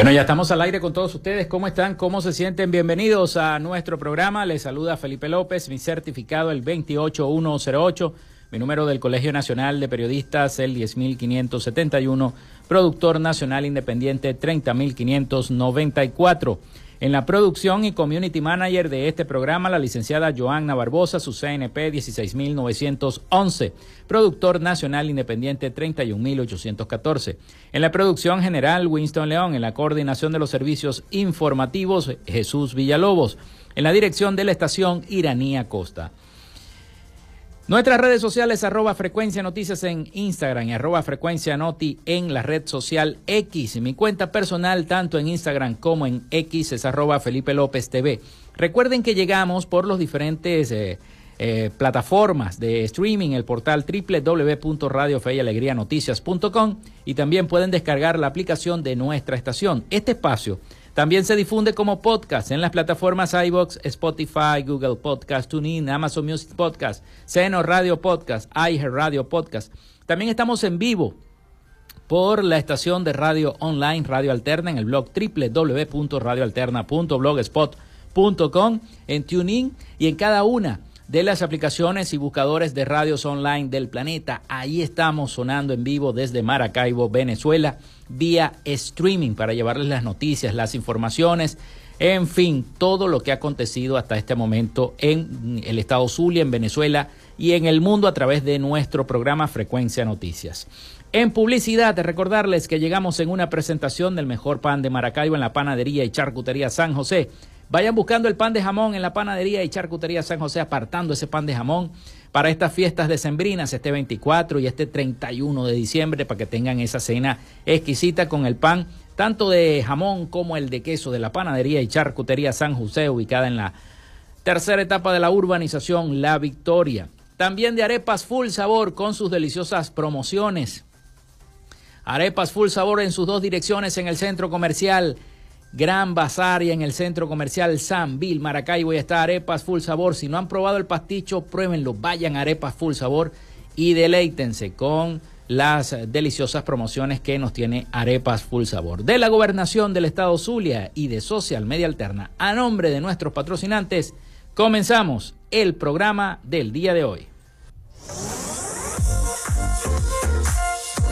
Bueno, ya estamos al aire con todos ustedes. ¿Cómo están? ¿Cómo se sienten? Bienvenidos a nuestro programa. Les saluda Felipe López, mi certificado el 28108, mi número del Colegio Nacional de Periodistas el 10571, productor nacional independiente 30594. En la producción y community manager de este programa, la licenciada Joanna Barbosa, su CNP 16911, productor nacional independiente 31814. En la producción general, Winston León, en la coordinación de los servicios informativos, Jesús Villalobos, en la dirección de la estación, Iranía Costa. Nuestras redes sociales, arroba frecuencia noticias en Instagram y arroba frecuencia noti en la red social X. Mi cuenta personal, tanto en Instagram como en X, es arroba Felipe López TV. Recuerden que llegamos por los diferentes eh, eh, plataformas de streaming, el portal www.radiofeyalegrianoticias.com y también pueden descargar la aplicación de nuestra estación. Este espacio también se difunde como podcast en las plataformas iBox, Spotify, Google Podcast, TuneIn, Amazon Music Podcast, Seno Radio Podcast, iHeart Radio Podcast. También estamos en vivo por la estación de radio online Radio Alterna en el blog www.radioalterna.blogspot.com, en TuneIn y en cada una de las aplicaciones y buscadores de radios online del planeta. Ahí estamos sonando en vivo desde Maracaibo, Venezuela, vía streaming para llevarles las noticias, las informaciones, en fin, todo lo que ha acontecido hasta este momento en el estado Zulia, en Venezuela y en el mundo a través de nuestro programa Frecuencia Noticias. En publicidad, recordarles que llegamos en una presentación del mejor pan de Maracaibo en la panadería y charcutería San José Vayan buscando el pan de jamón en la panadería y charcutería San José, apartando ese pan de jamón para estas fiestas decembrinas, este 24 y este 31 de diciembre, para que tengan esa cena exquisita con el pan, tanto de jamón como el de queso de la panadería y charcutería San José, ubicada en la tercera etapa de la urbanización La Victoria. También de arepas full sabor con sus deliciosas promociones. Arepas full sabor en sus dos direcciones en el centro comercial Gran Bazar y en el centro comercial San Bill, Maracaibo. Y está Arepas Full Sabor. Si no han probado el pasticho, pruébenlo. Vayan a Arepas Full Sabor y deleítense con las deliciosas promociones que nos tiene Arepas Full Sabor. De la Gobernación del Estado Zulia y de Social Media Alterna, a nombre de nuestros patrocinantes, comenzamos el programa del día de hoy.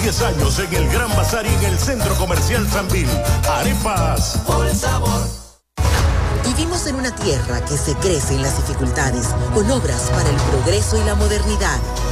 Años en el Gran Bazar y en el Centro Comercial Sanvil. Arepas. Por el sabor. Vivimos en una tierra que se crece en las dificultades, con obras para el progreso y la modernidad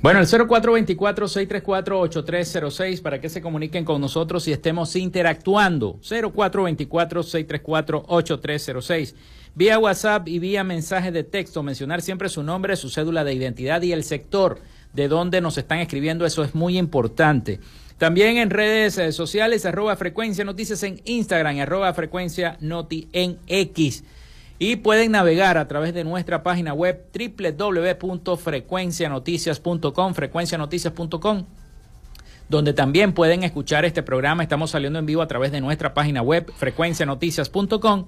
Bueno, el 0424-634-8306 para que se comuniquen con nosotros y estemos interactuando. 0424-634-8306. Vía WhatsApp y vía mensaje de texto, mencionar siempre su nombre, su cédula de identidad y el sector de donde nos están escribiendo. Eso es muy importante. También en redes eh, sociales, arroba frecuencia noticias en Instagram, arroba frecuencia noti en X y pueden navegar a través de nuestra página web www.frecuencianoticias.com, frecuencianoticias.com, donde también pueden escuchar este programa. Estamos saliendo en vivo a través de nuestra página web frecuencianoticias.com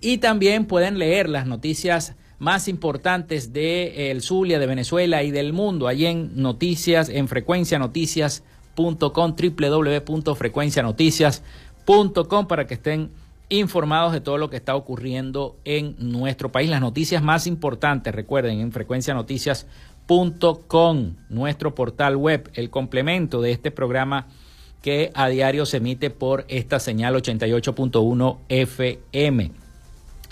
y también pueden leer las noticias más importantes de el Zulia, de Venezuela y del mundo allí en noticias en frecuencianoticias.com, www.frecuencianoticias.com para que estén informados de todo lo que está ocurriendo en nuestro país. Las noticias más importantes, recuerden, en frecuencianoticias.com, nuestro portal web, el complemento de este programa que a diario se emite por esta señal 88.1 FM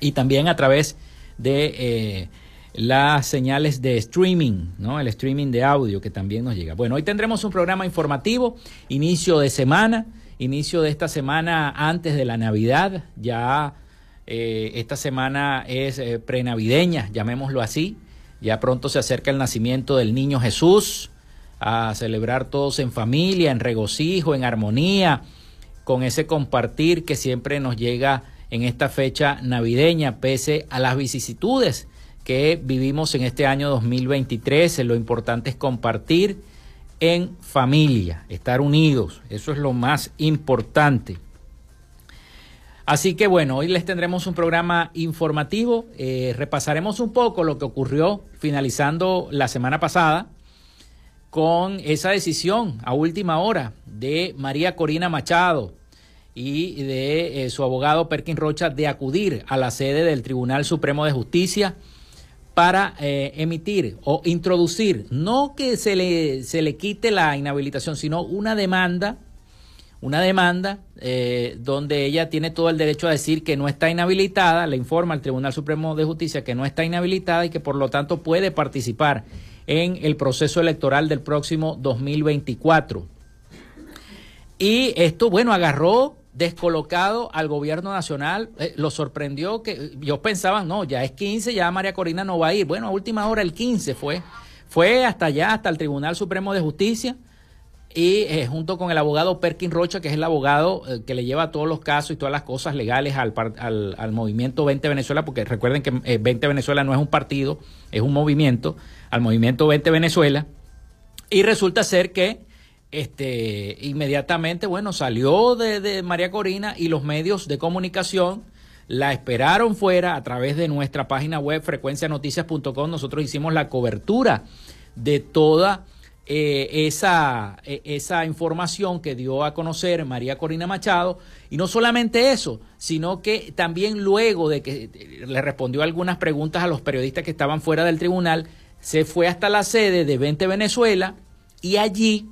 y también a través de eh, las señales de streaming, ¿no? El streaming de audio que también nos llega. Bueno, hoy tendremos un programa informativo, inicio de semana inicio de esta semana antes de la Navidad. Ya eh, esta semana es eh, prenavideña, llamémoslo así. Ya pronto se acerca el nacimiento del niño Jesús, a celebrar todos en familia, en regocijo, en armonía, con ese compartir que siempre nos llega en esta fecha navideña, pese a las vicisitudes que vivimos en este año 2023. Lo importante es compartir en familia, estar unidos, eso es lo más importante. Así que bueno, hoy les tendremos un programa informativo, eh, repasaremos un poco lo que ocurrió finalizando la semana pasada con esa decisión a última hora de María Corina Machado y de eh, su abogado Perkin Rocha de acudir a la sede del Tribunal Supremo de Justicia para eh, emitir o introducir, no que se le, se le quite la inhabilitación, sino una demanda, una demanda eh, donde ella tiene todo el derecho a decir que no está inhabilitada, le informa al Tribunal Supremo de Justicia que no está inhabilitada y que por lo tanto puede participar en el proceso electoral del próximo 2024. Y esto, bueno, agarró descolocado al gobierno nacional. Eh, lo sorprendió que yo pensaba, no, ya es 15, ya María Corina no va a ir. Bueno, a última hora el 15 fue. Fue hasta allá, hasta el Tribunal Supremo de Justicia y eh, junto con el abogado Perkin Rocha, que es el abogado eh, que le lleva todos los casos y todas las cosas legales al, al, al movimiento 20 Venezuela, porque recuerden que 20 Venezuela no es un partido, es un movimiento, al movimiento 20 Venezuela. Y resulta ser que este, inmediatamente, bueno, salió de, María Corina y los medios de comunicación la esperaron fuera a través de nuestra página web frecuencianoticias.com. Nosotros hicimos la cobertura de toda eh, esa, e, esa información que dio a conocer María Corina Machado. Y no solamente eso, sino que también luego de que le respondió algunas preguntas a los periodistas que estaban fuera del tribunal, se fue hasta la sede de 20 Venezuela y allí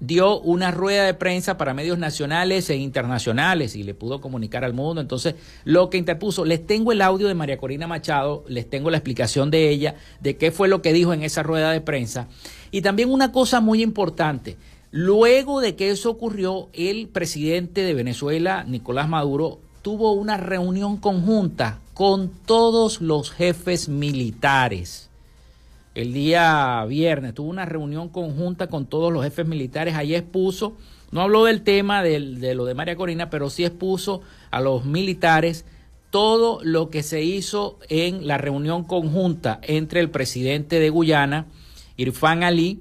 dio una rueda de prensa para medios nacionales e internacionales y le pudo comunicar al mundo. Entonces, lo que interpuso, les tengo el audio de María Corina Machado, les tengo la explicación de ella, de qué fue lo que dijo en esa rueda de prensa. Y también una cosa muy importante, luego de que eso ocurrió, el presidente de Venezuela, Nicolás Maduro, tuvo una reunión conjunta con todos los jefes militares el día viernes. Tuvo una reunión conjunta con todos los jefes militares. Allí expuso, no habló del tema de, lo de María Corina, pero sí expuso a los militares todo lo que se hizo en la reunión conjunta entre el presidente de Guyana, Irfan Ali,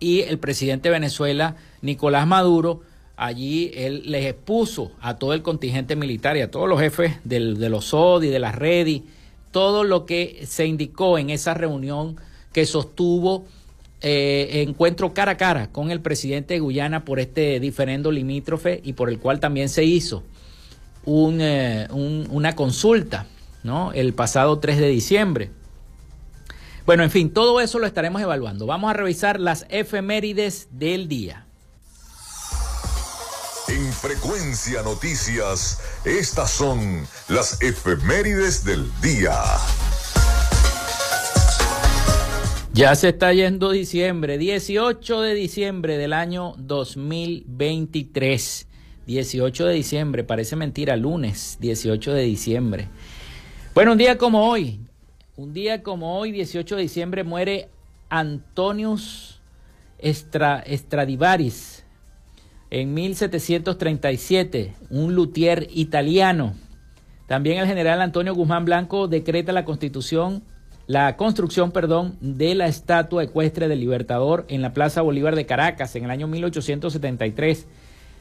y el presidente de Venezuela, Nicolás Maduro. Allí él les expuso a todo el contingente militar y a todos los jefes del, de los SODI, de las REDI, todo lo que se indicó en esa reunión que sostuvo eh, encuentro cara a cara con el presidente de Guyana por este diferendo limítrofe y por el cual también se hizo eh, una consulta ¿no? el pasado 3 de diciembre. Bueno, en fin, todo eso lo estaremos evaluando. Vamos a revisar las efemérides del día. En Frecuencia Noticias, estas son las efemérides del día. Ya se está yendo diciembre, 18 de diciembre del año 2023. 18 de diciembre, parece mentira, lunes 18 de diciembre. Bueno, un día como hoy, un día como hoy, 18 de diciembre, muere Antonius Stradivaris, en 1737, un luthier italiano. También el general Antonio Guzmán Blanco decreta la constitución, la construcción, perdón, de la estatua ecuestre del Libertador en la Plaza Bolívar de Caracas en el año 1873.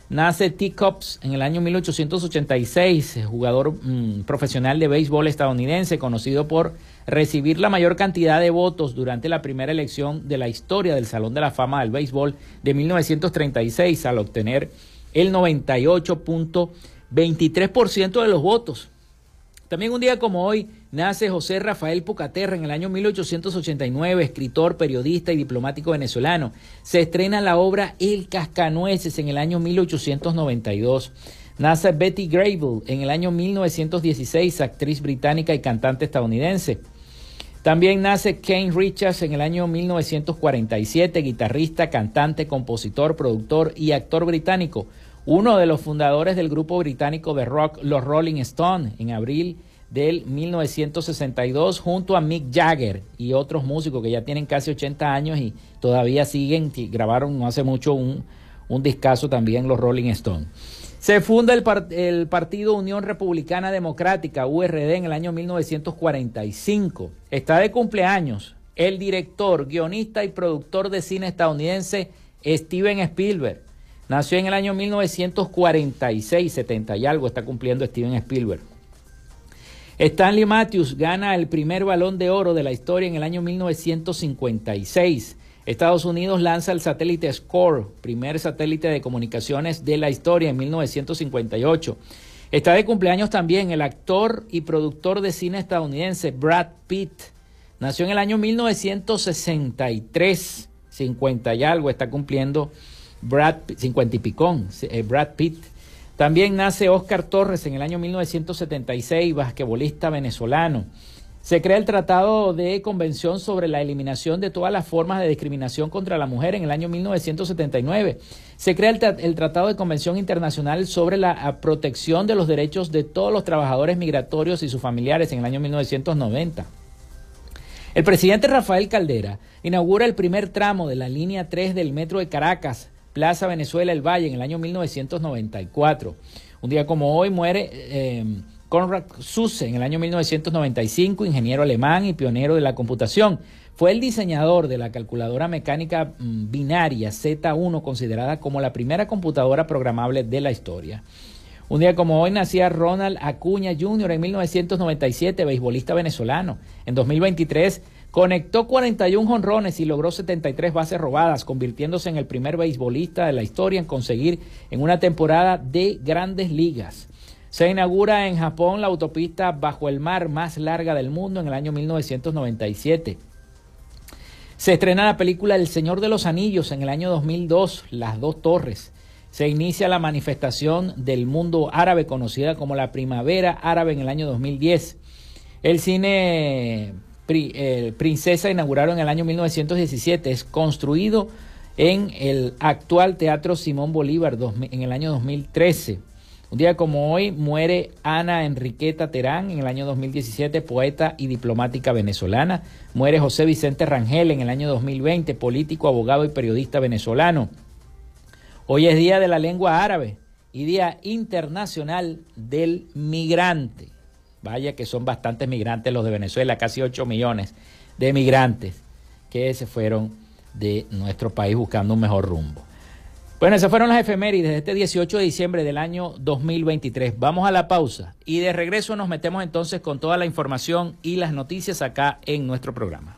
Nace T. Cops en el año 1886, jugador mm, profesional de béisbol estadounidense, conocido por recibir la mayor cantidad de votos durante la primera elección de la historia del Salón de la Fama del Béisbol de 1936, al obtener el 98.23% de los votos. También un día como hoy nace José Rafael Pucaterra en el año 1889, escritor, periodista y diplomático venezolano. Se estrena la obra El Cascanueces en el año 1892. Nace Betty Grable en el año 1916, actriz británica y cantante estadounidense. También nace Kane Richards en el año 1947, guitarrista, cantante, compositor, productor y actor británico uno de los fundadores del grupo británico de rock Los Rolling Stones en abril del 1962 junto a Mick Jagger y otros músicos que ya tienen casi 80 años y todavía siguen, grabaron no hace mucho un, un discazo también los Rolling Stones. Se funda el, el, Partido Unión Republicana Democrática, URD, en el año 1945. Está de cumpleaños el director, guionista y productor de cine estadounidense Steven Spielberg. Nació en el año 1946, 70 y algo está cumpliendo Steven Spielberg. Stanley Matthews gana el primer balón de oro de la historia en el año 1956. Estados Unidos lanza el satélite SCORE, primer satélite de comunicaciones de la historia en 1958. Está de cumpleaños también el actor y productor de cine estadounidense Brad Pitt. Nació en el año 1963, 50 y algo está cumpliendo Brad, 50 y picón, eh, Brad Pitt. También nace Oscar Torres en el año 1976, basquetbolista venezolano. Se crea el Tratado de Convención sobre la Eliminación de todas las formas de discriminación contra la mujer en el año 1979. Se crea el, Tratado de Convención Internacional sobre la protección de los derechos de todos los trabajadores migratorios y sus familiares en el año 1990. El presidente Rafael Caldera inaugura el primer tramo de la línea 3 del metro de Caracas, Plaza Venezuela El Valle, en el año 1994. Un día como hoy muere... Eh, Konrad Zuse en el año 1995, ingeniero alemán y pionero de la computación. Fue el diseñador de la calculadora mecánica mm, binaria Z1, considerada como la primera computadora programable de la historia. Un día como hoy nacía Ronald Acuña Jr. en 1997, beisbolista venezolano. En 2023 conectó 41 jonrones y logró 73 bases robadas, convirtiéndose en el primer beisbolista de la historia en conseguir en una temporada de grandes ligas. Se inaugura en Japón la autopista bajo el mar más larga del mundo en el año 1997. Se estrena la película El Señor de los Anillos en el año 2002, Las dos torres. Se inicia la manifestación del mundo árabe conocida como la Primavera Árabe en el año 2010. El cine Princesa inauguraron en el año 1917. Es construido en el actual Teatro Simón Bolívar en el año 2013. Un día como hoy muere Ana Enriqueta Terán en el año 2017, poeta y diplomática venezolana. Muere José Vicente Rangel en el año 2020, político, abogado y periodista venezolano. Hoy es Día de la Lengua Árabe y Día Internacional del Migrante. Vaya que son bastantes migrantes los de Venezuela, casi 8 millones de migrantes que se fueron de nuestro país buscando un mejor rumbo. Bueno, esas fueron las efemérides de este 18 de diciembre del año 2023. Vamos a la pausa y de regreso nos metemos entonces con toda la información y las noticias acá en nuestro programa.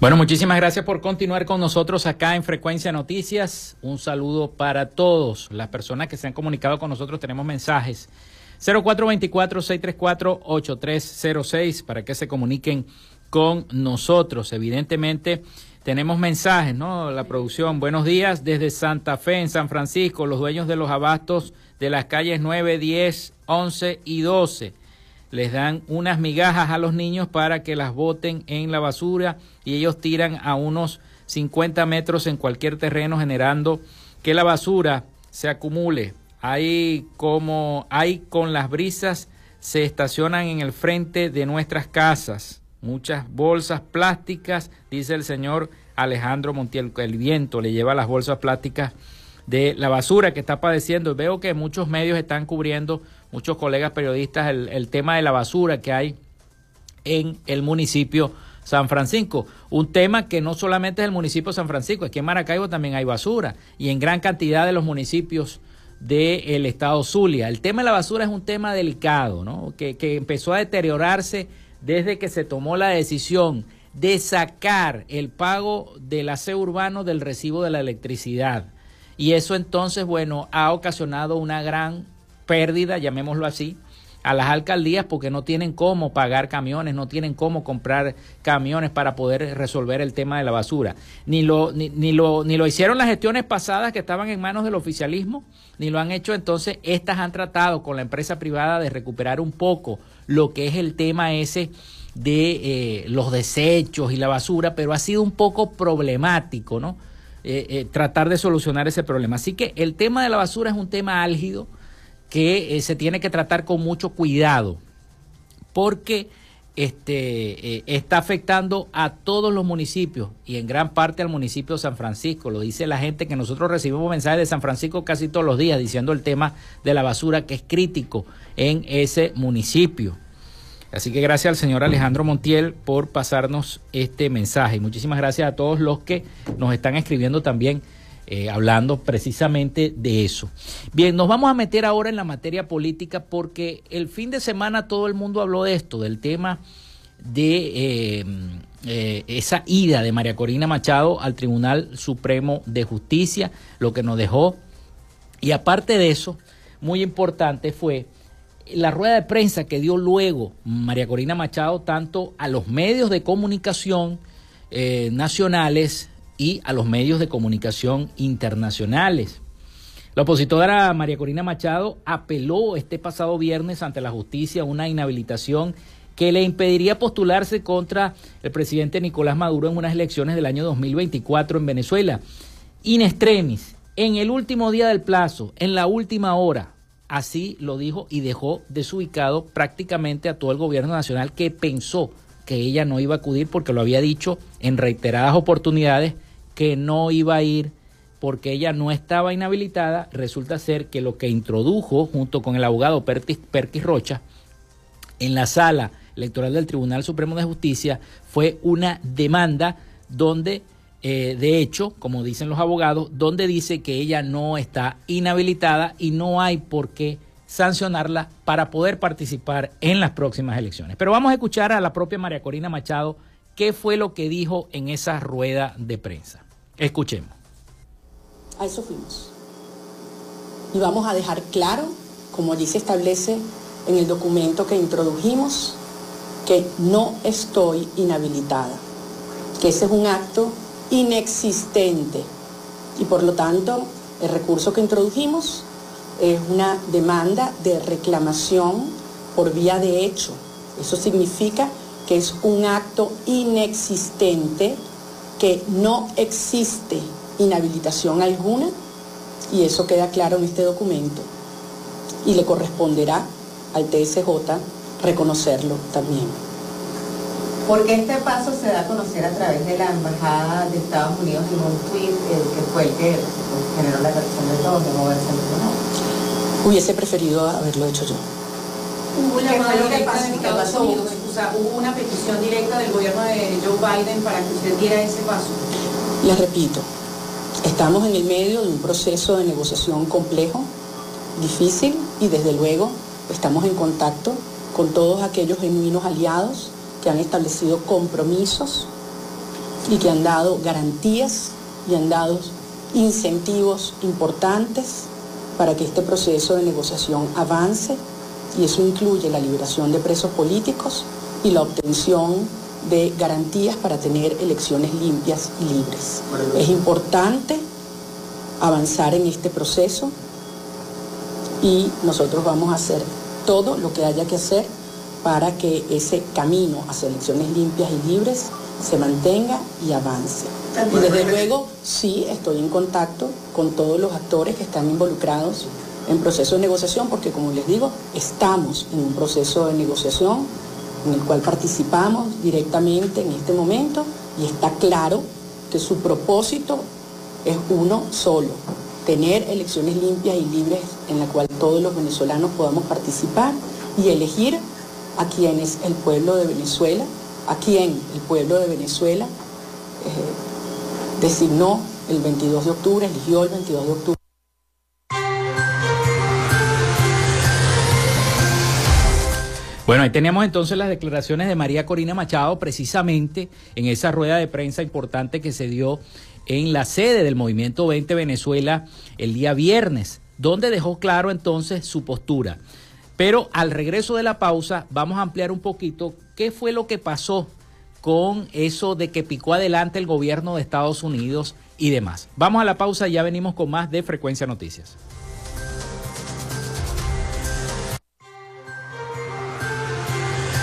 Bueno, muchísimas gracias por continuar con nosotros acá en Frecuencia Noticias. Un saludo para todos las personas que se han comunicado con nosotros. Tenemos mensajes 0424-634-8306 para que se comuniquen con nosotros. Evidentemente tenemos mensajes, ¿no? La producción. Buenos días desde Santa Fe, en San Francisco, los dueños de los abastos de las calles 9, 10, 11 y 12 les dan unas migajas a los niños para que las boten en la basura y ellos tiran a unos 50 metros en cualquier terreno generando que la basura se acumule. Ahí como hay con las brisas se estacionan en el frente de nuestras casas. Muchas bolsas plásticas, dice el señor Alejandro Montiel, el viento le lleva las bolsas plásticas de la basura que está padeciendo. Veo que muchos medios están cubriendo muchos colegas periodistas el, tema de la basura que hay en el municipio San Francisco. Un tema que no solamente es el municipio San Francisco, aquí en Maracaibo también hay basura y en gran cantidad de los municipios del estado Zulia. El tema de la basura es un tema delicado, ¿no? que, que empezó a deteriorarse desde que se tomó la decisión de sacar el pago del aseo urbano del recibo de la electricidad. Y eso entonces, bueno, ha ocasionado una gran pérdida, llamémoslo así, a las alcaldías porque no tienen cómo pagar camiones, no tienen cómo comprar camiones para poder resolver el tema de la basura. Ni lo, ni, ni, lo, ni lo hicieron las gestiones pasadas que estaban en manos del oficialismo, ni lo han hecho entonces, estas han tratado con la empresa privada de recuperar un poco lo que es el tema ese de eh, los desechos y la basura, pero ha sido un poco problemático, ¿no? Eh, eh, tratar de solucionar ese problema. Así que el tema de la basura es un tema álgido que se tiene que tratar con mucho cuidado, porque este, está afectando a todos los municipios y en gran parte al municipio de San Francisco. Lo dice la gente que nosotros recibimos mensajes de San Francisco casi todos los días diciendo el tema de la basura que es crítico en ese municipio. Así que gracias al señor Alejandro Montiel por pasarnos este mensaje. muchísimas gracias a todos los que nos están escribiendo también. Eh, hablando precisamente de eso. Bien, nos vamos a meter ahora en la materia política porque el fin de semana todo el mundo habló de esto, del tema de eh, eh, esa ida de María Corina Machado al Tribunal Supremo de Justicia, lo que nos dejó. Y aparte de eso, muy importante fue la rueda de prensa que dio luego María Corina Machado tanto a los medios de comunicación nacionales y a los medios de comunicación internacionales. La opositora María Corina Machado apeló este pasado viernes ante la justicia una inhabilitación que le impediría postularse contra el presidente Nicolás Maduro en unas elecciones del año 2024 en Venezuela. In extremis, en el último día del plazo, en la última hora, Así lo dijo y dejó desubicado prácticamente a todo el gobierno nacional que pensó que ella no iba a acudir porque lo había dicho en reiteradas oportunidades que no iba a ir porque ella no estaba inhabilitada. Resulta ser que lo que introdujo junto con el abogado Perkis, Perkis Rocha en la sala electoral del Tribunal Supremo de Justicia fue una demanda donde eh, de hecho, como dicen los abogados, donde dice que ella no está inhabilitada y no hay por qué sancionarla para poder participar en las próximas elecciones. Pero vamos a escuchar a la propia María Corina Machado qué fue lo que dijo en esa rueda de prensa. Escuchemos. A eso fuimos. Y vamos a dejar claro, como allí se establece en el documento que introdujimos, que no estoy inhabilitada, que ese es un acto inexistente. Y por lo tanto, el recurso que introdujimos es una demanda de reclamación por vía de hecho. Eso significa que es un acto inexistente, que no existe inhabilitación alguna, y eso queda claro en este documento. Y le corresponderá al TSJ reconocerlo también porque este paso se da a conocer a través de la Embajada de Estados Unidos en un tweet que fue el que generó la reacción de todos de moverse al Hubiese preferido haberlo hecho yo. O hubo una petición directa del gobierno de Joe Biden para que usted diera ese paso. Les repito, estamos en el medio de un proceso de negociación complejo, difícil y desde luego estamos en contacto con todos aquellos genuinos aliados que han establecido compromisos y que han dado garantías y han dado incentivos importantes para que este proceso de negociación avance y eso incluye la liberación de presos políticos y la obtención de garantías para tener elecciones limpias y libres. Es importante avanzar en este proceso y nosotros vamos a hacer todo lo que haya que hacer para que ese camino hacia elecciones limpias y libres se mantenga y avance. Y desde luego sí estoy en contacto con todos los actores que están involucrados en proceso de negociación, porque como les digo, estamos en un proceso de negociación en el cual participamos directamente en este momento y está claro que su propósito es uno solo, tener elecciones limpias y libres en la cual todos los venezolanos podamos participar y elegir a quienes el pueblo de Venezuela, a quien el pueblo de Venezuela eh, designó el 22 de octubre, eligió el 22 de octubre. Bueno, ahí teníamos entonces las declaraciones de María Corina Machado precisamente en esa rueda de prensa importante que se dio en la sede del Movimiento 20 Venezuela el día viernes, donde dejó claro entonces su postura. Pero al regreso de la pausa vamos a ampliar un poquito qué fue lo que pasó con eso de que picó adelante el gobierno de Estados Unidos y demás. Vamos a la pausa y ya venimos con más de Frecuencia Noticias.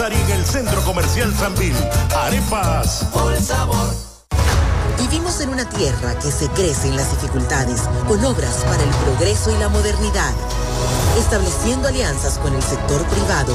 Y en el Centro Comercial Sanvil. Arepas. Por sabor. Vivimos en una tierra que se crece en las dificultades, con obras para el progreso y la modernidad estableciendo alianzas con el sector privado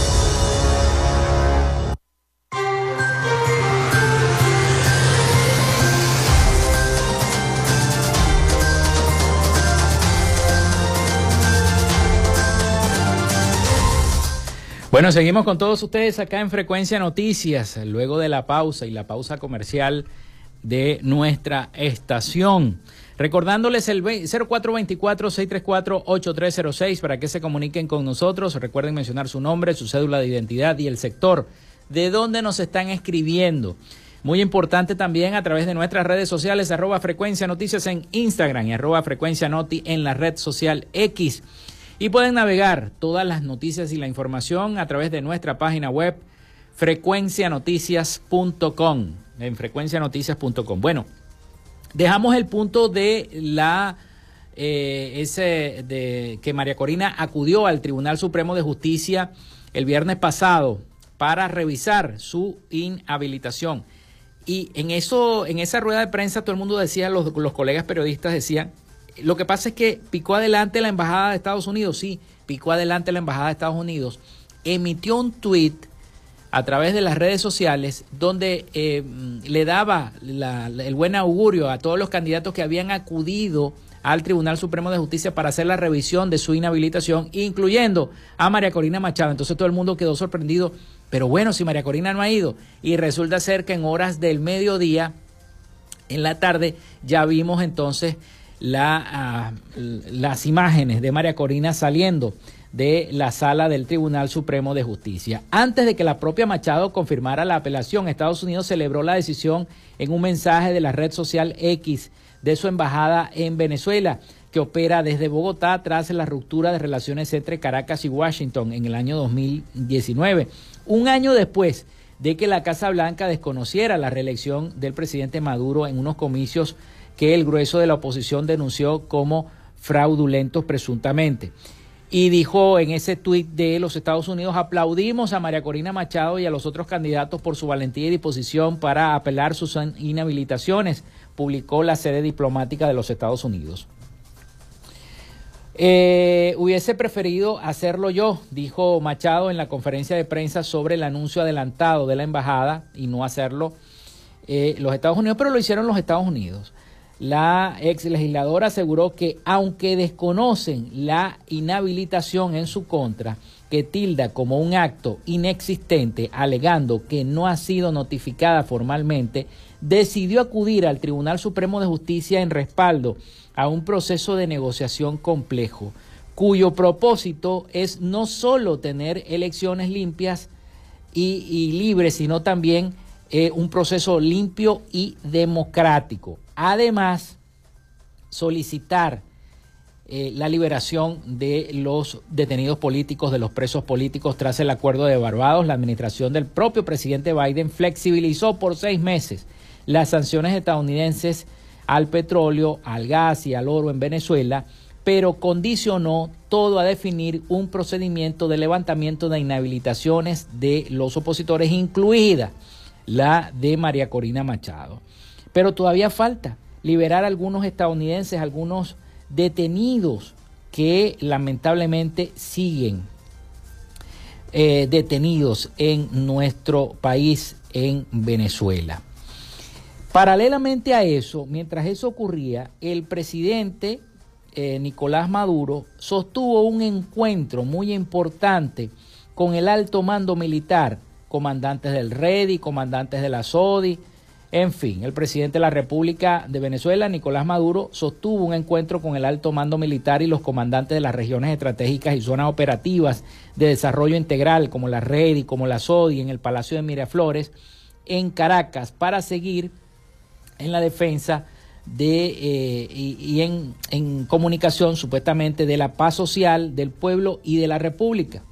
Bueno, seguimos con todos ustedes acá en Frecuencia Noticias, luego de la pausa y la pausa comercial de nuestra estación. Recordándoles el 0424-634-8306 para que se comuniquen con nosotros. Recuerden mencionar su nombre, su cédula de identidad y el sector de donde nos están escribiendo. Muy importante también a través de nuestras redes sociales, arroba frecuencia noticias en Instagram y arroba frecuencia noti en la red social X. Y pueden navegar todas las noticias y la información a través de nuestra página web frecuencianoticias.com, en frecuencianoticias.com. Bueno, dejamos el punto de la eh, ese de que María Corina acudió al Tribunal Supremo de Justicia el viernes pasado para revisar su inhabilitación. Y en eso, en esa rueda de prensa, todo el mundo decía, los, los colegas periodistas decían lo que pasa es que picó adelante la Embajada de Estados Unidos, sí, picó adelante la Embajada de Estados Unidos, emitió un tweet a través de las redes sociales donde eh, le daba el buen augurio a todos los candidatos que habían acudido al Tribunal Supremo de Justicia para hacer la revisión de su inhabilitación, incluyendo a María Corina Machado. Entonces todo el mundo quedó sorprendido, pero bueno, si María Corina no ha ido, y resulta ser que en horas del mediodía, en la tarde, ya vimos entonces ah, las imágenes de María Corina saliendo de la sala del Tribunal Supremo de Justicia. Antes de que la propia Machado confirmara la apelación, Estados Unidos celebró la decisión en un mensaje de la red social X de su embajada en Venezuela, que opera desde Bogotá tras la ruptura de relaciones entre Caracas y Washington en el año 2019. Un año después de que la Casa Blanca desconociera la reelección del presidente Maduro en unos comicios que el grueso de la oposición denunció como fraudulentos presuntamente. Y dijo en ese tuit de los Estados Unidos, aplaudimos a María Corina Machado y a los otros candidatos por su valentía y disposición para apelar sus inhabilitaciones, publicó la sede diplomática de los Estados Unidos. Eh, hubiese preferido hacerlo yo, dijo Machado en la conferencia de prensa sobre el anuncio adelantado de la embajada y no hacerlo eh, los Estados Unidos, pero lo hicieron los Estados Unidos. La ex legisladora aseguró que aunque desconocen la inhabilitación en su contra, que tilda como un acto inexistente, alegando que no ha sido notificada formalmente, decidió acudir al Tribunal Supremo de Justicia en respaldo a un proceso de negociación complejo, cuyo propósito es no solo tener elecciones limpias y, libres, sino también eh, un proceso limpio y democrático. Además, solicitar eh, la liberación de los detenidos políticos, de los presos políticos tras el acuerdo de Barbados. La administración del propio presidente Biden flexibilizó por seis meses las sanciones estadounidenses al petróleo, al gas y al oro en Venezuela, pero condicionó todo a definir un procedimiento de levantamiento de inhabilitaciones de los opositores, incluida la de María Corina Machado. Pero todavía falta liberar a algunos estadounidenses, algunos detenidos que lamentablemente siguen eh, detenidos en nuestro país, en Venezuela. Paralelamente a eso, mientras eso ocurría, el presidente eh, Nicolás Maduro sostuvo un encuentro muy importante con el alto mando militar, comandantes del REDI, comandantes de la SODI, en fin, el presidente de la República de Venezuela, Nicolás Maduro, sostuvo un encuentro con el alto mando militar y los comandantes de las regiones estratégicas y zonas operativas de desarrollo integral, como la RED y como la SODI, en el Palacio de Miraflores, en Caracas, para seguir en la defensa de, eh, y, en, en comunicación supuestamente de la paz social del pueblo y de la República.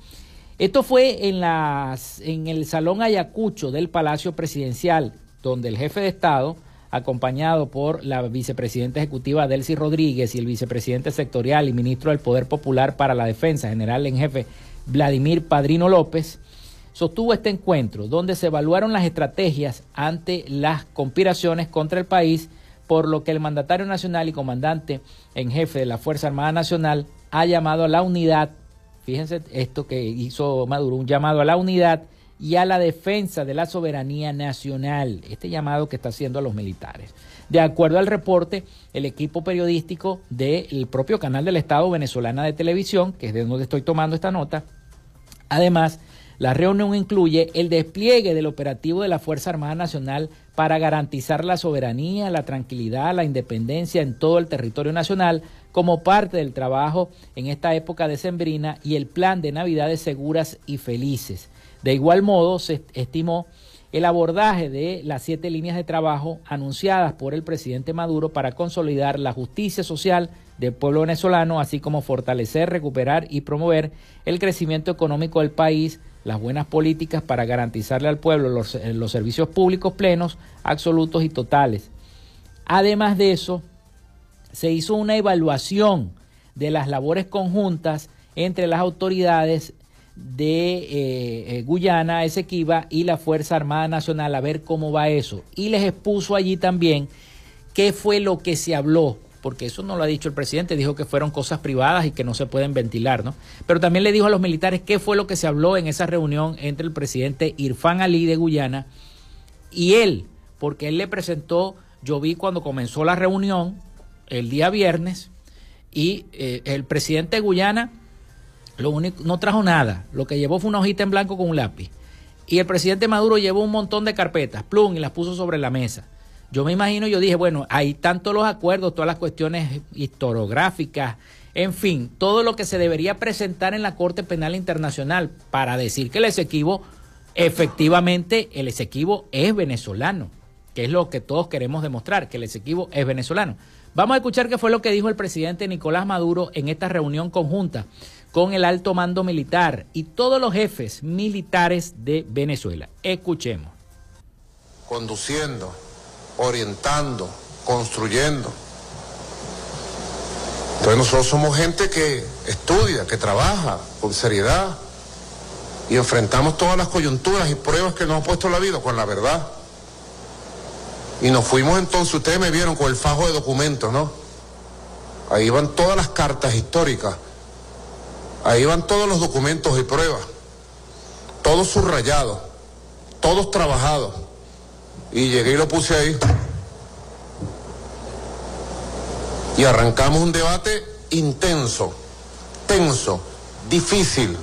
Esto fue en, las, en el Salón Ayacucho del Palacio Presidencial, donde el jefe de Estado, acompañado por la vicepresidenta ejecutiva Delcy Rodríguez y el vicepresidente sectorial y ministro del Poder Popular para la Defensa, general en jefe Vladimir Padrino López, sostuvo este encuentro donde se evaluaron las estrategias ante las conspiraciones contra el país, por lo que el mandatario nacional y comandante en jefe de la Fuerza Armada Nacional ha llamado a la unidad, fíjense esto que hizo Maduro, un llamado a la unidad y a la defensa de la soberanía nacional, este llamado que está haciendo a los militares. De acuerdo al reporte, el equipo periodístico del propio canal del Estado venezolana de televisión, que es de donde estoy tomando esta nota, además, la reunión incluye el despliegue del operativo de la Fuerza Armada Nacional para garantizar la soberanía, la tranquilidad, la independencia en todo el territorio nacional como parte del trabajo en esta época decembrina y el plan de Navidades seguras y felices. De igual modo, se estimó el abordaje de las siete líneas de trabajo anunciadas por el presidente Maduro para consolidar la justicia social del pueblo venezolano, así como fortalecer, recuperar y promover el crecimiento económico del país, las buenas políticas para garantizarle al pueblo los, eh, servicios públicos plenos, absolutos y totales. Además de eso, se hizo una evaluación de las labores conjuntas entre las autoridades de eh, eh, Guyana, Esequiba y la Fuerza Armada Nacional a ver cómo va eso. Y les expuso allí también qué fue lo que se habló, porque eso no lo ha dicho el presidente, dijo que fueron cosas privadas y que no se pueden ventilar, ¿no? Pero también le dijo a los militares qué fue lo que se habló en esa reunión entre el presidente Irfán Ali de Guyana y él, porque él le presentó, yo vi cuando comenzó la reunión el día viernes, y eh, el presidente de Guyana lo único, no trajo nada. Lo que llevó fue una hojita en blanco con un lápiz. Y el presidente Maduro llevó un montón de carpetas, plum, y las puso sobre la mesa. Yo me imagino, yo dije, bueno, hay tanto los acuerdos, todas las cuestiones historiográficas, en fin, todo lo que se debería presentar en la Corte Penal Internacional para decir que el Esequibo, efectivamente, el Esequibo es venezolano. que es lo que todos queremos demostrar, que el Esequibo es venezolano. Vamos a escuchar qué fue lo que dijo el presidente Nicolás Maduro en esta reunión conjunta con el alto mando militar y todos los jefes militares de Venezuela. Escuchemos. Conduciendo, orientando, construyendo. Entonces nosotros somos gente que estudia, que trabaja con seriedad y enfrentamos todas las coyunturas y pruebas que nos ha puesto la vida con la verdad. Y nos fuimos entonces, ustedes me vieron con el fajo de documentos, ¿no? Ahí van todas las cartas históricas, ahí van todos los documentos y pruebas, todos subrayados, todos trabajados. Y llegué y lo puse ahí. Y arrancamos un debate intenso, tenso, difícil,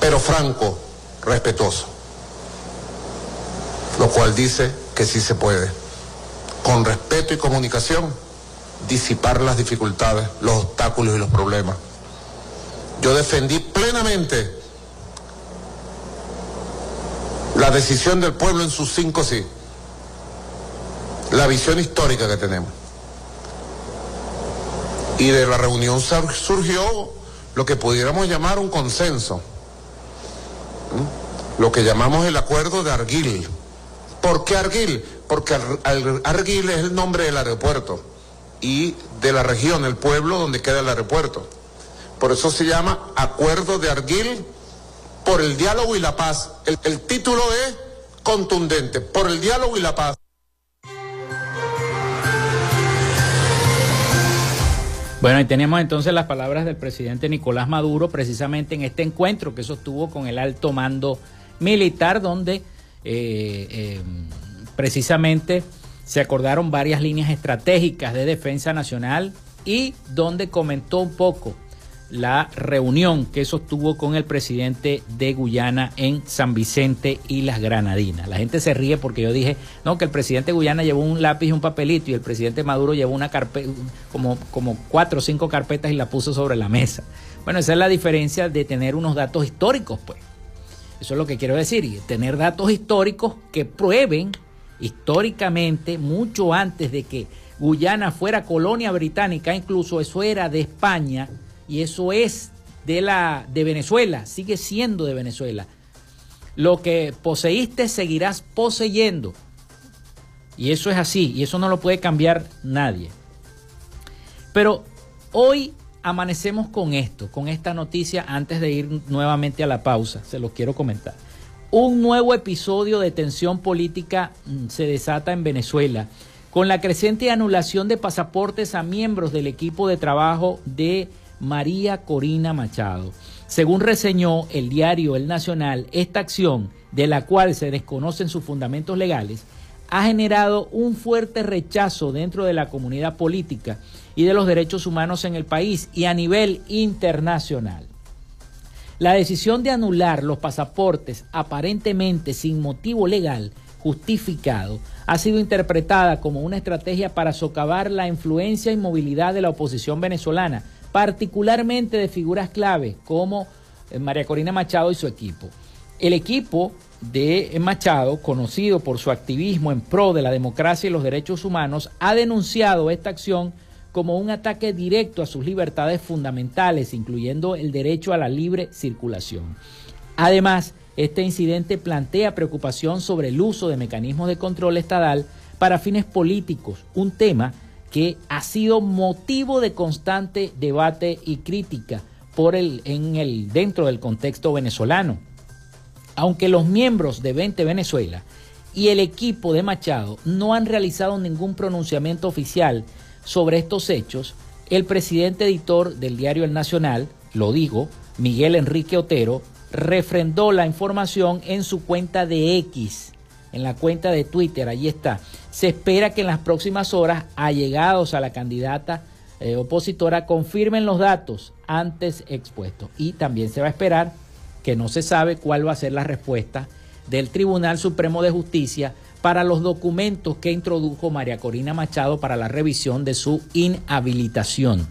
pero franco, respetuoso. Lo cual dice que sí se puede, con respeto y comunicación, disipar las dificultades, los obstáculos y los problemas. Yo defendí plenamente la decisión del pueblo en sus cinco sí, la visión histórica que tenemos. Y de la reunión surgió lo que pudiéramos llamar un consenso, lo que llamamos el acuerdo de Arguil ¿Por qué Arguil? Porque Arguil es el nombre del aeropuerto y de la región, el pueblo donde queda el aeropuerto. Por eso se llama Acuerdo de Arguil por el diálogo y la paz. El, título es contundente, por el diálogo y la paz. Bueno, y tenemos entonces las palabras del presidente Nicolás Maduro precisamente en este encuentro que sostuvo con el alto mando militar, donde eh, eh, precisamente se acordaron varias líneas estratégicas de defensa nacional y donde comentó un poco la reunión que sostuvo con el presidente de Guyana en San Vicente y las Granadinas. La gente se ríe porque yo dije, no, que el presidente de Guyana llevó un lápiz y un papelito y el presidente Maduro llevó una carpeta, como, como cuatro o cinco carpetas y la puso sobre la mesa. Bueno, esa es la diferencia de tener unos datos históricos, pues. Eso es lo que quiero decir, y tener datos históricos que prueben históricamente, mucho antes de que Guyana fuera colonia británica, incluso eso era de España y eso es de la de Venezuela, sigue siendo de Venezuela. Lo que poseíste seguirás poseyendo. Y eso es así, y eso no lo puede cambiar nadie. Pero hoy amanecemos con esto, con esta noticia antes de ir nuevamente a la pausa, se los quiero comentar. Un nuevo episodio de tensión política mm, se desata en Venezuela con la creciente anulación de pasaportes a miembros del equipo de trabajo de María Corina Machado. Según reseñó el diario El Nacional, esta acción, de la cual se desconocen sus fundamentos legales, ha generado un fuerte rechazo dentro de la comunidad política y de los derechos humanos en el país y a nivel internacional. La decisión de anular los pasaportes aparentemente sin motivo legal justificado ha sido interpretada como una estrategia para socavar la influencia y movilidad de la oposición venezolana, particularmente de figuras clave como eh, María Corina Machado y su equipo. El equipo de Machado, conocido por su activismo en pro de la democracia y los derechos humanos, ha denunciado esta acción como un ataque directo a sus libertades fundamentales, incluyendo el derecho a la libre circulación. Además, este incidente plantea preocupación sobre el uso de mecanismos de control estatal para fines políticos, un tema que ha sido motivo de constante debate y crítica por el, en el, dentro del contexto venezolano. Aunque los miembros de 20 Venezuela y el equipo de Machado no han realizado ningún pronunciamiento oficial sobre estos hechos, el presidente editor del diario El Nacional, lo digo, Miguel Enrique Otero, refrendó la información en su cuenta de X, en la cuenta de Twitter, allí está. Se espera que en las próximas horas, allegados a la candidata eh, opositora, confirmen los datos antes expuestos. Y también se va a esperar que no se sabe cuál va a ser la respuesta del Tribunal Supremo de Justicia para los documentos que introdujo María Corina Machado para la revisión de su inhabilitación.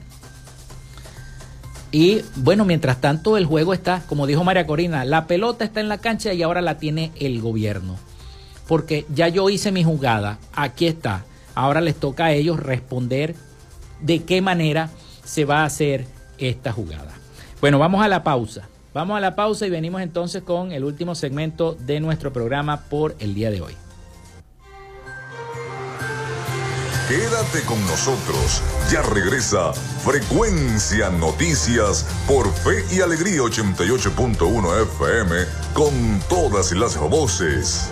Y bueno, mientras tanto el juego está, como dijo María Corina, la pelota está en la cancha y ahora la tiene el gobierno. Porque ya yo hice mi jugada, aquí está. Ahora les toca a ellos responder de qué manera se va a hacer esta jugada. Bueno, vamos a la pausa. Vamos a la pausa y venimos entonces con el último segmento de nuestro programa por el día de hoy. Quédate con nosotros. Ya regresa Frecuencia Noticias por Fe y Alegría 88.1 FM con todas las voces.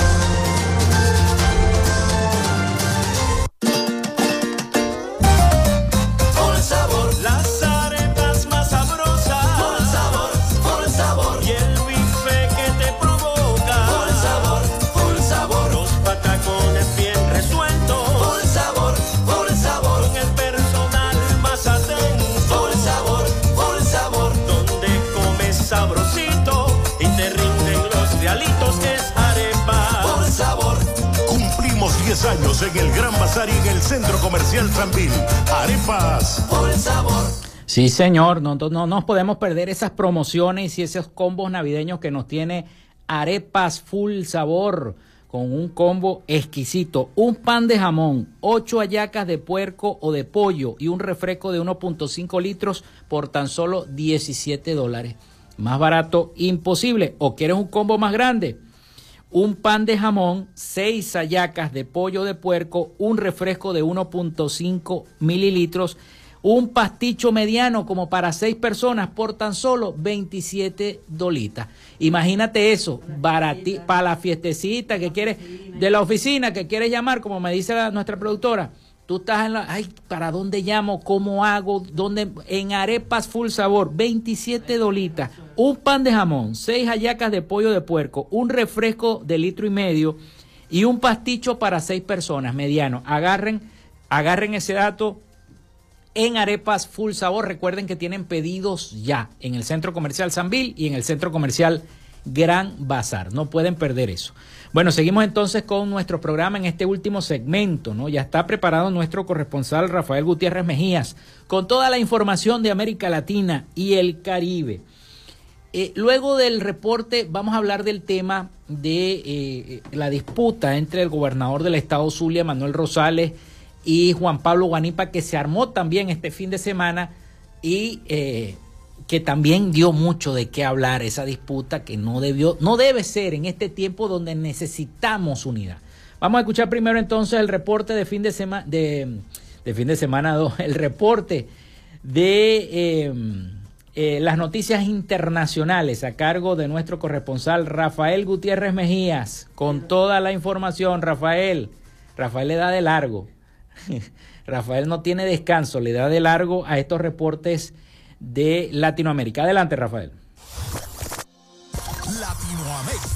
Sí, señor, no, no, nos podemos perder esas promociones y esos combos navideños que nos tiene Arepas Full Sabor con un combo exquisito, un pan de jamón, ocho hallacas de puerco o de pollo y un refresco de 1.5 litros por tan solo 17 dólares. Más barato imposible. ¿O quieres un combo más grande? un pan de jamón, seis hallacas de pollo de puerco, un refresco de 1.5 mililitros, un pasticho mediano como para seis personas por tan solo 27 dolitas. Imagínate eso, para la fiestecita que quieres, de la oficina que quieres llamar, como me dice nuestra productora Tú estás en la, ay, ¿para dónde llamo? ¿Cómo hago? ¿Dónde? En arepas full sabor, 27 dolitas, un pan de jamón, seis hallacas de pollo de puerco, un refresco de litro y medio y un pasticho para seis personas, mediano. Agarren, agarren ese dato en arepas full sabor. Recuerden que tienen pedidos ya en el centro comercial Sanvil y en el centro comercial Gran Bazar. No pueden perder eso. Bueno, seguimos entonces con nuestro programa en este último segmento, ¿no? Ya está preparado nuestro corresponsal Rafael Gutiérrez Mejías con toda la información de América Latina y el Caribe. Eh, luego del reporte vamos a hablar del tema de eh, la disputa entre el gobernador del estado Zulia, Manuel Rosales, y Juan Pablo Guanipa, que se armó también este fin de semana y eh, que también dio mucho de qué hablar esa disputa que no debió, no debe ser en este tiempo donde necesitamos unidad. Vamos a escuchar primero entonces el reporte de fin de semana, de, fin de semana, el reporte de em, eh, las noticias internacionales a cargo de nuestro corresponsal Rafael Gutiérrez Mejías, con toda la información. Rafael, Rafael le da de largo. Rafael no tiene descanso, le da de largo a estos reportes de Latinoamérica. Adelante, Rafael. Latinoamérica.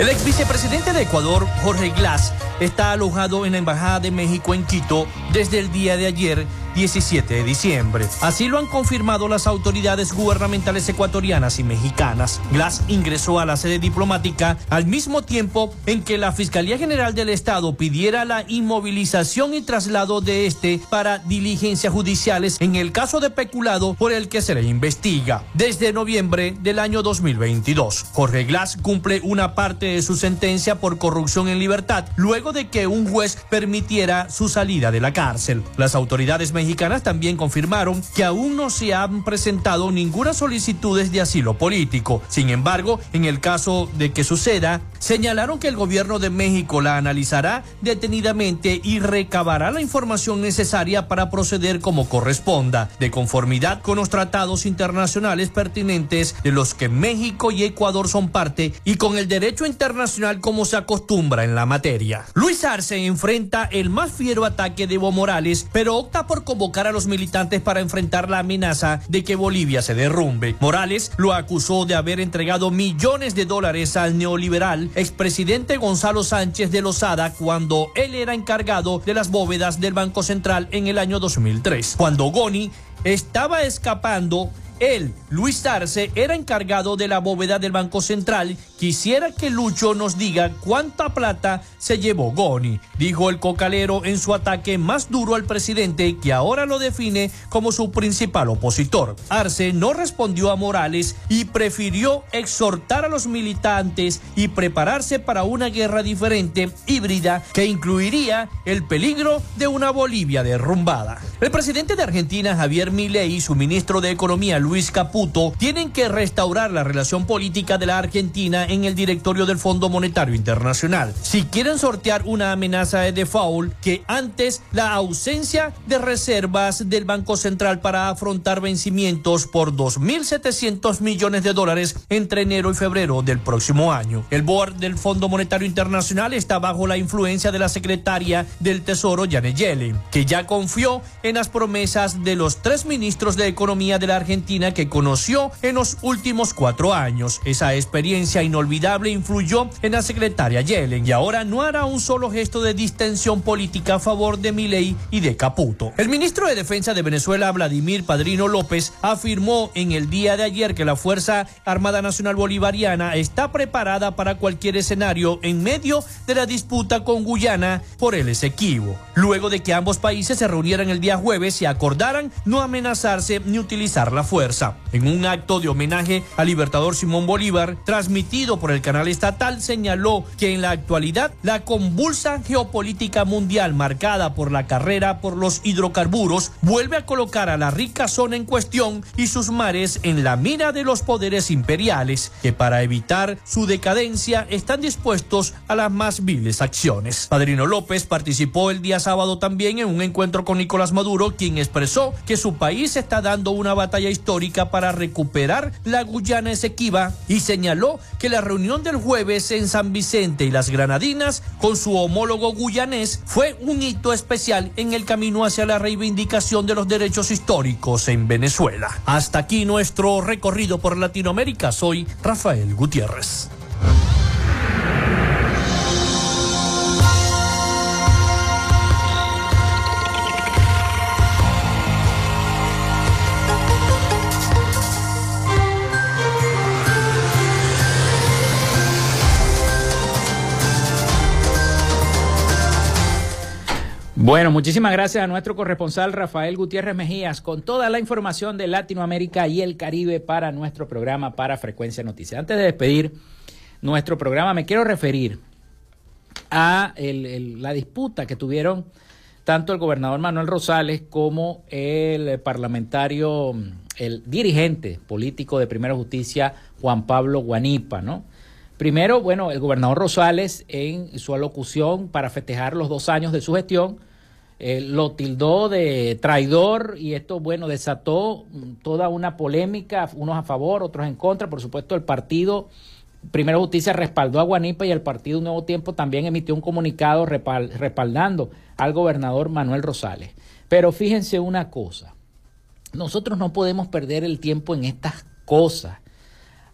El ex vicepresidente de Ecuador, Jorge Glass, está alojado en la Embajada de México en Quito desde el día de ayer 17 de diciembre. Así lo han confirmado las autoridades gubernamentales ecuatorianas y mexicanas. Glass ingresó a la sede diplomática al mismo tiempo en que la Fiscalía General del Estado pidiera la inmovilización y traslado de este para diligencias judiciales en el caso de peculado por el que se le investiga. Desde noviembre del año 2022, Jorge Glass cumple una parte de su sentencia por corrupción en libertad luego de que un juez permitiera su salida de la cárcel. Las autoridades mexicanas también confirmaron que aún no se han presentado ninguna solicitudes de asilo político. Sin embargo, en el caso de que suceda, señalaron que el gobierno de México la analizará detenidamente y recabará la información necesaria para proceder como corresponda, de conformidad con los tratados internacionales pertinentes de los que México y Ecuador son parte y con el derecho internacional como se acostumbra en la materia. Luis Arce enfrenta el más fiero ataque de Evo Morales, pero opta por convocar a los militantes para enfrentar la amenaza de que Bolivia se derrumbe. Morales lo acusó de haber entregado millones de dólares al neoliberal expresidente Gonzalo Sánchez de Lozada cuando él era encargado de las bóvedas del Banco Central en el año 2003. Cuando Goni estaba escapando él, Luis Arce, era encargado de la bóveda del Banco Central, quisiera que Lucho nos diga cuánta plata se llevó Goni, dijo el cocalero en su ataque más duro al presidente que ahora lo define como su principal opositor. Arce no respondió a Morales y prefirió exhortar a los militantes y prepararse para una guerra diferente, híbrida, que incluiría el peligro de una Bolivia derrumbada. El presidente de Argentina, Javier Milei, y su ministro de Economía, Luis Caputo, tienen que restaurar la relación política de la Argentina en el directorio del Fondo Monetario Internacional. Si quieren sortear una amenaza de default, que antes la ausencia de reservas del Banco Central para afrontar vencimientos por 2.700 millones de dólares entre enero y febrero del próximo año. El board del Fondo Monetario Internacional está bajo la influencia de la secretaria del Tesoro, Janet Yellen, que ya confió en las promesas de los tres ministros de Economía de la Argentina que conoció en los últimos cuatro años. Esa experiencia inolvidable influyó en la secretaria Yellen y ahora no hará un solo gesto de distensión política a favor de Milei y de Caputo. El ministro de Defensa de Venezuela, Vladimir Padrino López, afirmó en el día de ayer que la Fuerza Armada Nacional Bolivariana está preparada para cualquier escenario en medio de la disputa con Guyana por el Esequibo, luego de que ambos países se reunieran el día jueves y acordaran no amenazarse ni utilizar la fuerza. En un acto de homenaje al libertador Simón Bolívar, transmitido por el canal estatal, señaló que en la actualidad la convulsa geopolítica mundial marcada por la carrera por los hidrocarburos vuelve a colocar a la rica zona en cuestión y sus mares en la mira de los poderes imperiales, que para evitar su decadencia están dispuestos a las más viles acciones. Padrino López participó el día sábado también en un encuentro con Nicolás Maduro, quien expresó que su país está dando una batalla histórica para recuperar la Guyana Esequiba y señaló que la reunión del jueves en San Vicente y las Granadinas con su homólogo guyanés fue un hito especial en el camino hacia la reivindicación de los derechos históricos en Venezuela. Hasta aquí nuestro recorrido por Latinoamérica. Soy Rafael Gutiérrez. Bueno, muchísimas gracias a nuestro corresponsal Rafael Gutiérrez Mejías con toda la información de Latinoamérica y el Caribe para nuestro programa para Frecuencia Noticias. Antes de despedir nuestro programa, me quiero referir a la disputa que tuvieron tanto el gobernador Manuel Rosales como el parlamentario, el dirigente político de Primera Justicia, Juan Pablo Guanipa, ¿no? Primero, bueno, el gobernador Rosales en su alocución para festejar los dos años de su gestión, eh, lo tildó de traidor y esto, bueno, desató toda una polémica, unos a favor, otros en contra. Por supuesto, el partido Primero Justicia respaldó a Guanipa y el partido Nuevo Tiempo también emitió un comunicado respaldando al gobernador Manuel Rosales. Pero fíjense una cosa, nosotros no podemos perder el tiempo en estas cosas.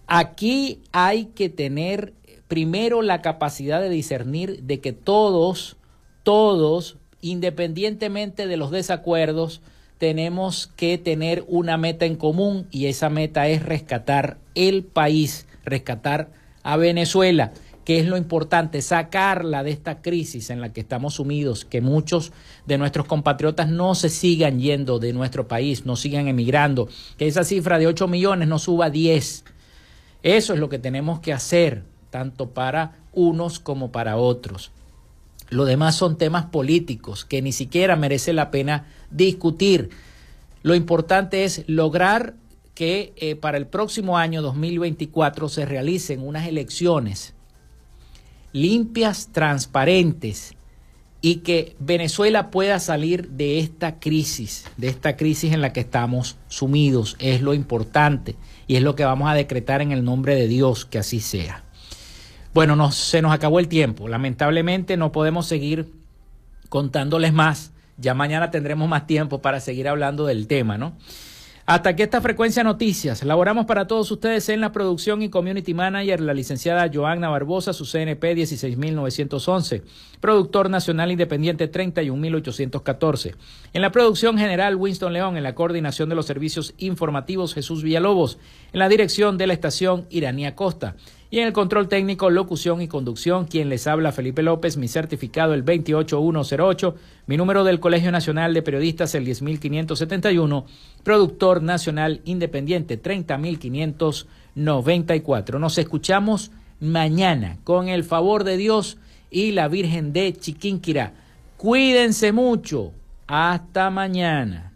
Aquí hay que tener primero la capacidad de discernir de que todos, todos independientemente de los desacuerdos, tenemos que tener una meta en común y esa meta es rescatar el país, rescatar a Venezuela, que es lo importante, sacarla de esta crisis en la que estamos sumidos, que muchos de nuestros compatriotas no se sigan yendo de nuestro país, no sigan emigrando, que esa cifra de 8 millones no suba a 10. Eso es lo que tenemos que hacer, tanto para unos como para otros. Lo demás son temas políticos que ni siquiera merece la pena discutir. Lo importante es lograr que eh, para el próximo año 2024 se realicen unas elecciones limpias, transparentes y que Venezuela pueda salir de esta crisis, de esta crisis en la que estamos sumidos. Es lo importante y es lo que vamos a decretar en el nombre de Dios, que así sea. Bueno, se nos acabó el tiempo. Lamentablemente no podemos seguir contándoles más. Ya mañana tendremos más tiempo para seguir hablando del tema, ¿no? Hasta aquí esta frecuencia noticias. Laboramos para todos ustedes en la producción y community manager, la licenciada Joanna Barbosa, su CNP 16911. Productor nacional independiente 31814. En la producción general, Winston León. En la coordinación de los servicios informativos, Jesús Villalobos. En la dirección de la estación, Iranía Costa. Y en el control técnico, locución y conducción, quien les habla Felipe López, mi certificado el 28108, mi número del Colegio Nacional de Periodistas el 10571, productor nacional independiente 30594. Nos escuchamos mañana con el favor de Dios y la Virgen de Chiquinquirá. Cuídense mucho. Hasta mañana.